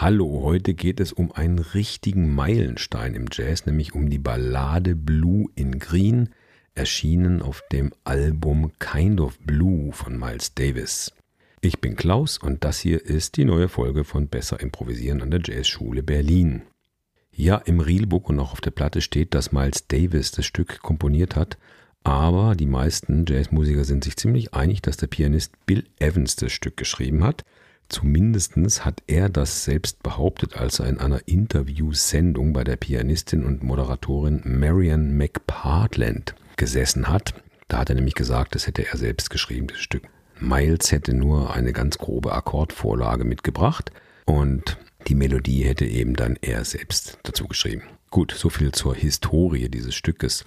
Hallo, heute geht es um einen richtigen Meilenstein im Jazz, nämlich um die Ballade Blue in Green, erschienen auf dem Album Kind of Blue von Miles Davis. Ich bin Klaus und das hier ist die neue Folge von Besser Improvisieren an der Jazzschule Berlin. Ja, im Reelbook und auch auf der Platte steht, dass Miles Davis das Stück komponiert hat, aber die meisten Jazzmusiker sind sich ziemlich einig, dass der Pianist Bill Evans das Stück geschrieben hat – Zumindest hat er das selbst behauptet, als er in einer Interviewsendung bei der Pianistin und Moderatorin Marian McPartland gesessen hat. Da hat er nämlich gesagt, das hätte er selbst geschrieben, das Stück. Miles hätte nur eine ganz grobe Akkordvorlage mitgebracht und die Melodie hätte eben dann er selbst dazu geschrieben. Gut, so viel zur Historie dieses Stückes.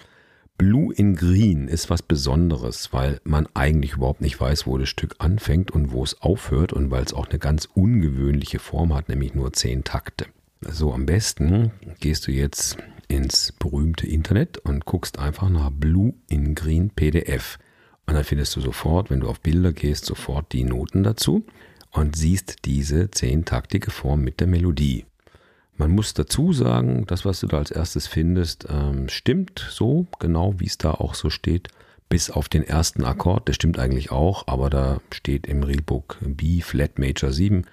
Blue in Green ist was Besonderes, weil man eigentlich überhaupt nicht weiß, wo das Stück anfängt und wo es aufhört und weil es auch eine ganz ungewöhnliche Form hat, nämlich nur zehn Takte. So am besten gehst du jetzt ins berühmte Internet und guckst einfach nach Blue in Green PDF. Und dann findest du sofort, wenn du auf Bilder gehst, sofort die Noten dazu und siehst diese zehntaktige Form mit der Melodie. Man muss dazu sagen, das, was du da als erstes findest, ähm, stimmt so, genau wie es da auch so steht, bis auf den ersten Akkord. Der stimmt eigentlich auch, aber da steht im Reelbook B Flat Major 7.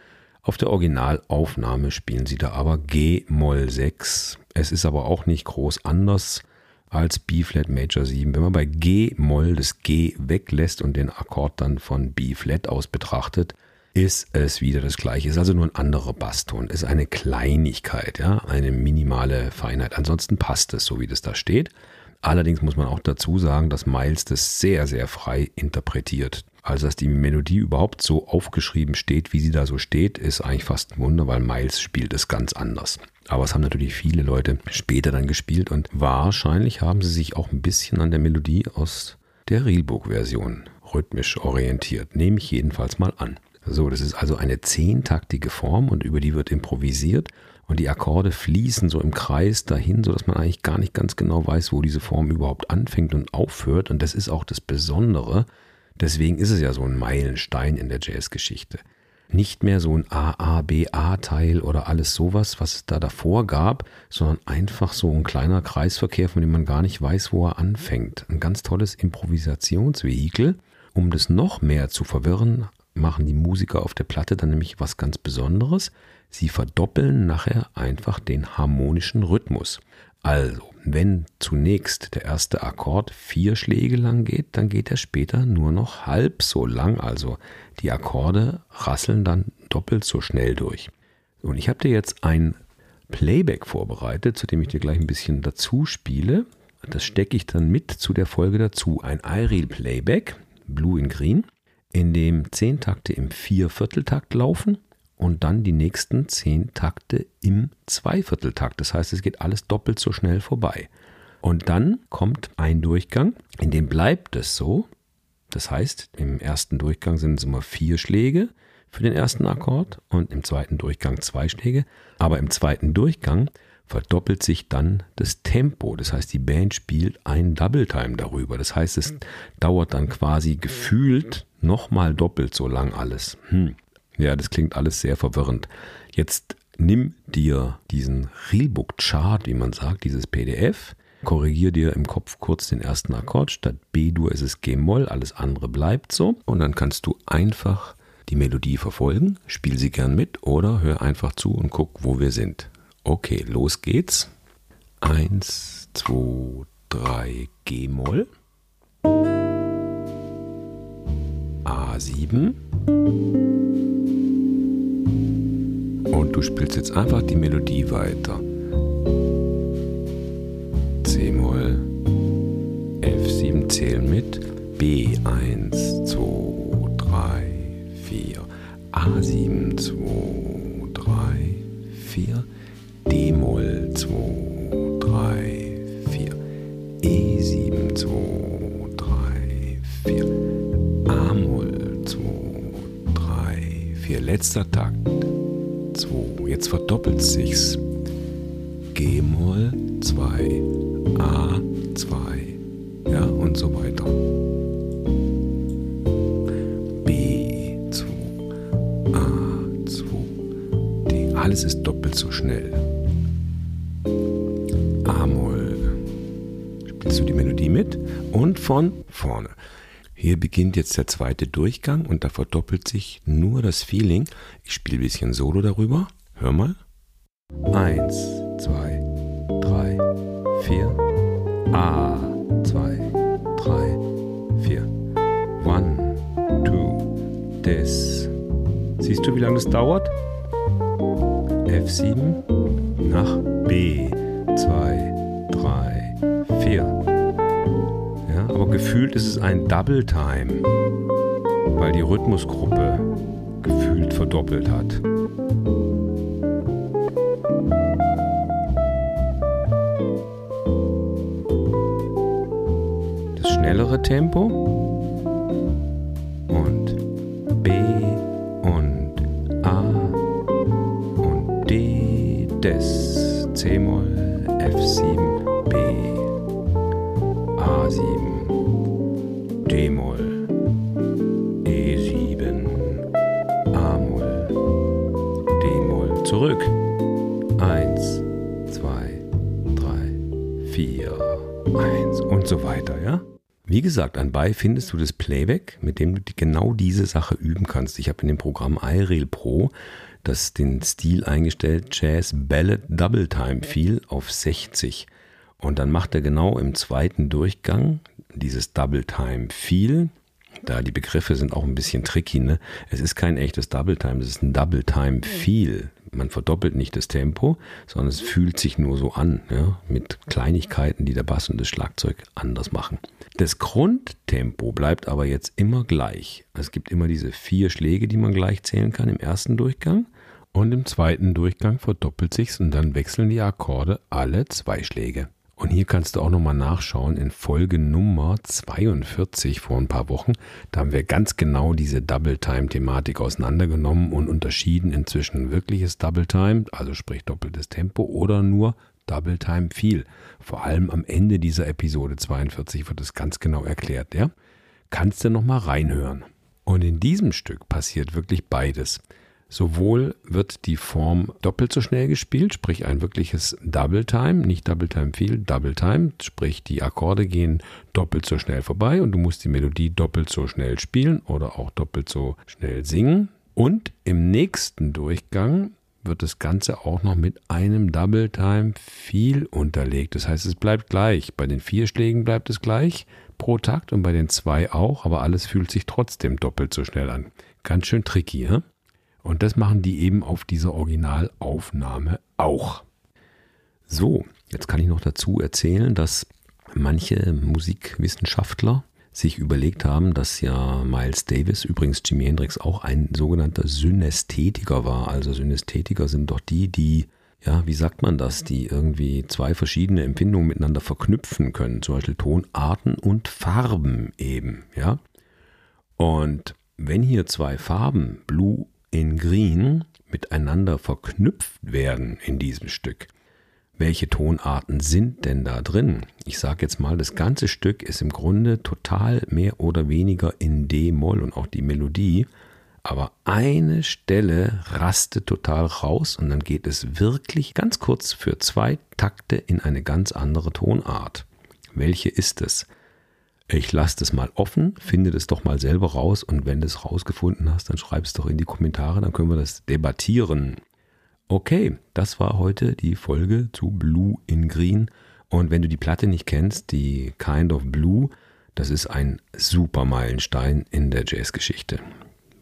Auf der Originalaufnahme spielen sie da aber G Moll 6. Es ist aber auch nicht groß anders als B Flat Major 7. Wenn man bei G Moll das G weglässt und den Akkord dann von B Flat aus betrachtet, ist es wieder das gleiche. Ist also nur ein anderer Basston. Ist eine Kleinigkeit, ja, eine minimale Feinheit. Ansonsten passt es, so wie das da steht. Allerdings muss man auch dazu sagen, dass Miles das sehr, sehr frei interpretiert. Also, dass die Melodie überhaupt so aufgeschrieben steht, wie sie da so steht, ist eigentlich fast ein Wunder, weil Miles spielt es ganz anders. Aber es haben natürlich viele Leute später dann gespielt und wahrscheinlich haben sie sich auch ein bisschen an der Melodie aus der Reelbook-Version rhythmisch orientiert. Nehme ich jedenfalls mal an. So, das ist also eine zehntaktige Form und über die wird improvisiert und die Akkorde fließen so im Kreis dahin, sodass man eigentlich gar nicht ganz genau weiß, wo diese Form überhaupt anfängt und aufhört. Und das ist auch das Besondere. Deswegen ist es ja so ein Meilenstein in der Jazzgeschichte. Nicht mehr so ein A-A-B-A-Teil oder alles sowas, was es da davor gab, sondern einfach so ein kleiner Kreisverkehr, von dem man gar nicht weiß, wo er anfängt. Ein ganz tolles Improvisationsvehikel. Um das noch mehr zu verwirren, machen die Musiker auf der Platte dann nämlich was ganz Besonderes. Sie verdoppeln nachher einfach den harmonischen Rhythmus. Also, wenn zunächst der erste Akkord vier Schläge lang geht, dann geht er später nur noch halb so lang. Also die Akkorde rasseln dann doppelt so schnell durch. Und ich habe dir jetzt ein Playback vorbereitet, zu dem ich dir gleich ein bisschen dazu spiele. Das stecke ich dann mit zu der Folge dazu. Ein iReal Playback, Blue in Green in dem zehn Takte im Viervierteltakt laufen und dann die nächsten zehn Takte im Zweivierteltakt. Das heißt, es geht alles doppelt so schnell vorbei. Und dann kommt ein Durchgang, in dem bleibt es so. Das heißt, im ersten Durchgang sind es immer vier Schläge für den ersten Akkord und im zweiten Durchgang zwei Schläge. Aber im zweiten Durchgang verdoppelt sich dann das Tempo. Das heißt, die Band spielt ein Double Time darüber. Das heißt, es dauert dann quasi gefühlt nochmal doppelt so lang alles. Hm. Ja, das klingt alles sehr verwirrend. Jetzt nimm dir diesen Reelbook-Chart, wie man sagt, dieses PDF, korrigier dir im Kopf kurz den ersten Akkord. Statt B-Dur ist es G-Moll, alles andere bleibt so. Und dann kannst du einfach die Melodie verfolgen, spiel sie gern mit oder hör einfach zu und guck, wo wir sind. Okay, los geht's. Eins, zwei, drei, G-Moll. A7. Und du spielst jetzt einfach die Melodie weiter. C-Moll, F7 zählen mit, B1, 2, 3, 4, A7, 2, 3, 4, Letzter Takt. 2. Jetzt verdoppelt sich's. G-Moll 2, A2. Ja, und so weiter. B2, A2, D, alles ist doppelt so schnell. A-Moll. Spielst du die Melodie mit? Und von vorne. Hier beginnt jetzt der zweite Durchgang und da verdoppelt sich nur das Feeling. Ich spiele ein bisschen Solo darüber. Hör mal. Eins, zwei, drei, vier. A, zwei, drei, vier. One, two, this. Siehst du, wie lange das dauert? F7 nach B. 2, 3, 4. Aber gefühlt ist es ein Double Time, weil die Rhythmusgruppe gefühlt verdoppelt hat. Das schnellere Tempo und B und A und D des C-Moll F7 B A7 so weiter, ja? Wie gesagt, anbei findest du das Playback, mit dem du genau diese Sache üben kannst. Ich habe in dem Programm iReal Pro das den Stil eingestellt, Jazz Ballad Double Time Feel auf 60. Und dann macht er genau im zweiten Durchgang dieses Double Time Feel. Da die Begriffe sind auch ein bisschen tricky, ne? Es ist kein echtes Double Time, es ist ein Double Time Feel. Man verdoppelt nicht das Tempo, sondern es fühlt sich nur so an, ja? mit Kleinigkeiten, die der Bass und das Schlagzeug anders machen. Das Grundtempo bleibt aber jetzt immer gleich. Es gibt immer diese vier Schläge, die man gleich zählen kann im ersten Durchgang. Und im zweiten Durchgang verdoppelt sich's und dann wechseln die Akkorde alle zwei Schläge. Und hier kannst du auch nochmal nachschauen in Folge Nummer 42 vor ein paar Wochen. Da haben wir ganz genau diese Double-Time-Thematik auseinandergenommen und unterschieden inzwischen wirkliches Double-Time, also sprich doppeltes Tempo oder nur Double Time viel. Vor allem am Ende dieser Episode 42 wird es ganz genau erklärt, ja? Kannst du nochmal reinhören. Und in diesem Stück passiert wirklich beides. Sowohl wird die Form doppelt so schnell gespielt, sprich ein wirkliches Double Time, nicht Double Time viel, Double Time, sprich die Akkorde gehen doppelt so schnell vorbei und du musst die Melodie doppelt so schnell spielen oder auch doppelt so schnell singen. Und im nächsten Durchgang wird das Ganze auch noch mit einem Double Time viel unterlegt. Das heißt, es bleibt gleich. Bei den vier Schlägen bleibt es gleich pro Takt und bei den zwei auch, aber alles fühlt sich trotzdem doppelt so schnell an. Ganz schön tricky, ja? Und das machen die eben auf dieser Originalaufnahme auch. So, jetzt kann ich noch dazu erzählen, dass manche Musikwissenschaftler sich überlegt haben, dass ja Miles Davis, übrigens Jimi Hendrix, auch ein sogenannter Synästhetiker war. Also Synästhetiker sind doch die, die, ja, wie sagt man das, die irgendwie zwei verschiedene Empfindungen miteinander verknüpfen können, zum Beispiel Tonarten und Farben eben, ja. Und wenn hier zwei Farben, Blue in Green miteinander verknüpft werden in diesem Stück. Welche Tonarten sind denn da drin? Ich sage jetzt mal, das ganze Stück ist im Grunde total mehr oder weniger in D-Moll und auch die Melodie. Aber eine Stelle rastet total raus und dann geht es wirklich ganz kurz für zwei Takte in eine ganz andere Tonart. Welche ist es? Ich lasse das mal offen, finde das doch mal selber raus und wenn du es rausgefunden hast, dann schreib es doch in die Kommentare, dann können wir das debattieren. Okay, das war heute die Folge zu Blue in Green. Und wenn du die Platte nicht kennst, die Kind of Blue, das ist ein super Meilenstein in der Jazzgeschichte.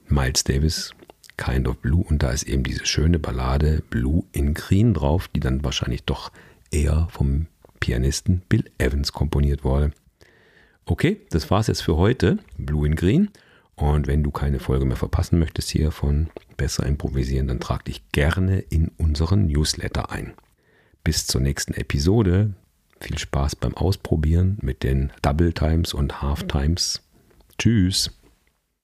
Miles Davis, Kind of Blue, und da ist eben diese schöne Ballade Blue in Green drauf, die dann wahrscheinlich doch eher vom Pianisten Bill Evans komponiert wurde. Okay, das war's jetzt für heute. Blue in Green. Und wenn du keine Folge mehr verpassen möchtest hier von Besser improvisieren, dann trag dich gerne in unseren Newsletter ein. Bis zur nächsten Episode. Viel Spaß beim Ausprobieren mit den Double Times und Half Times. Tschüss.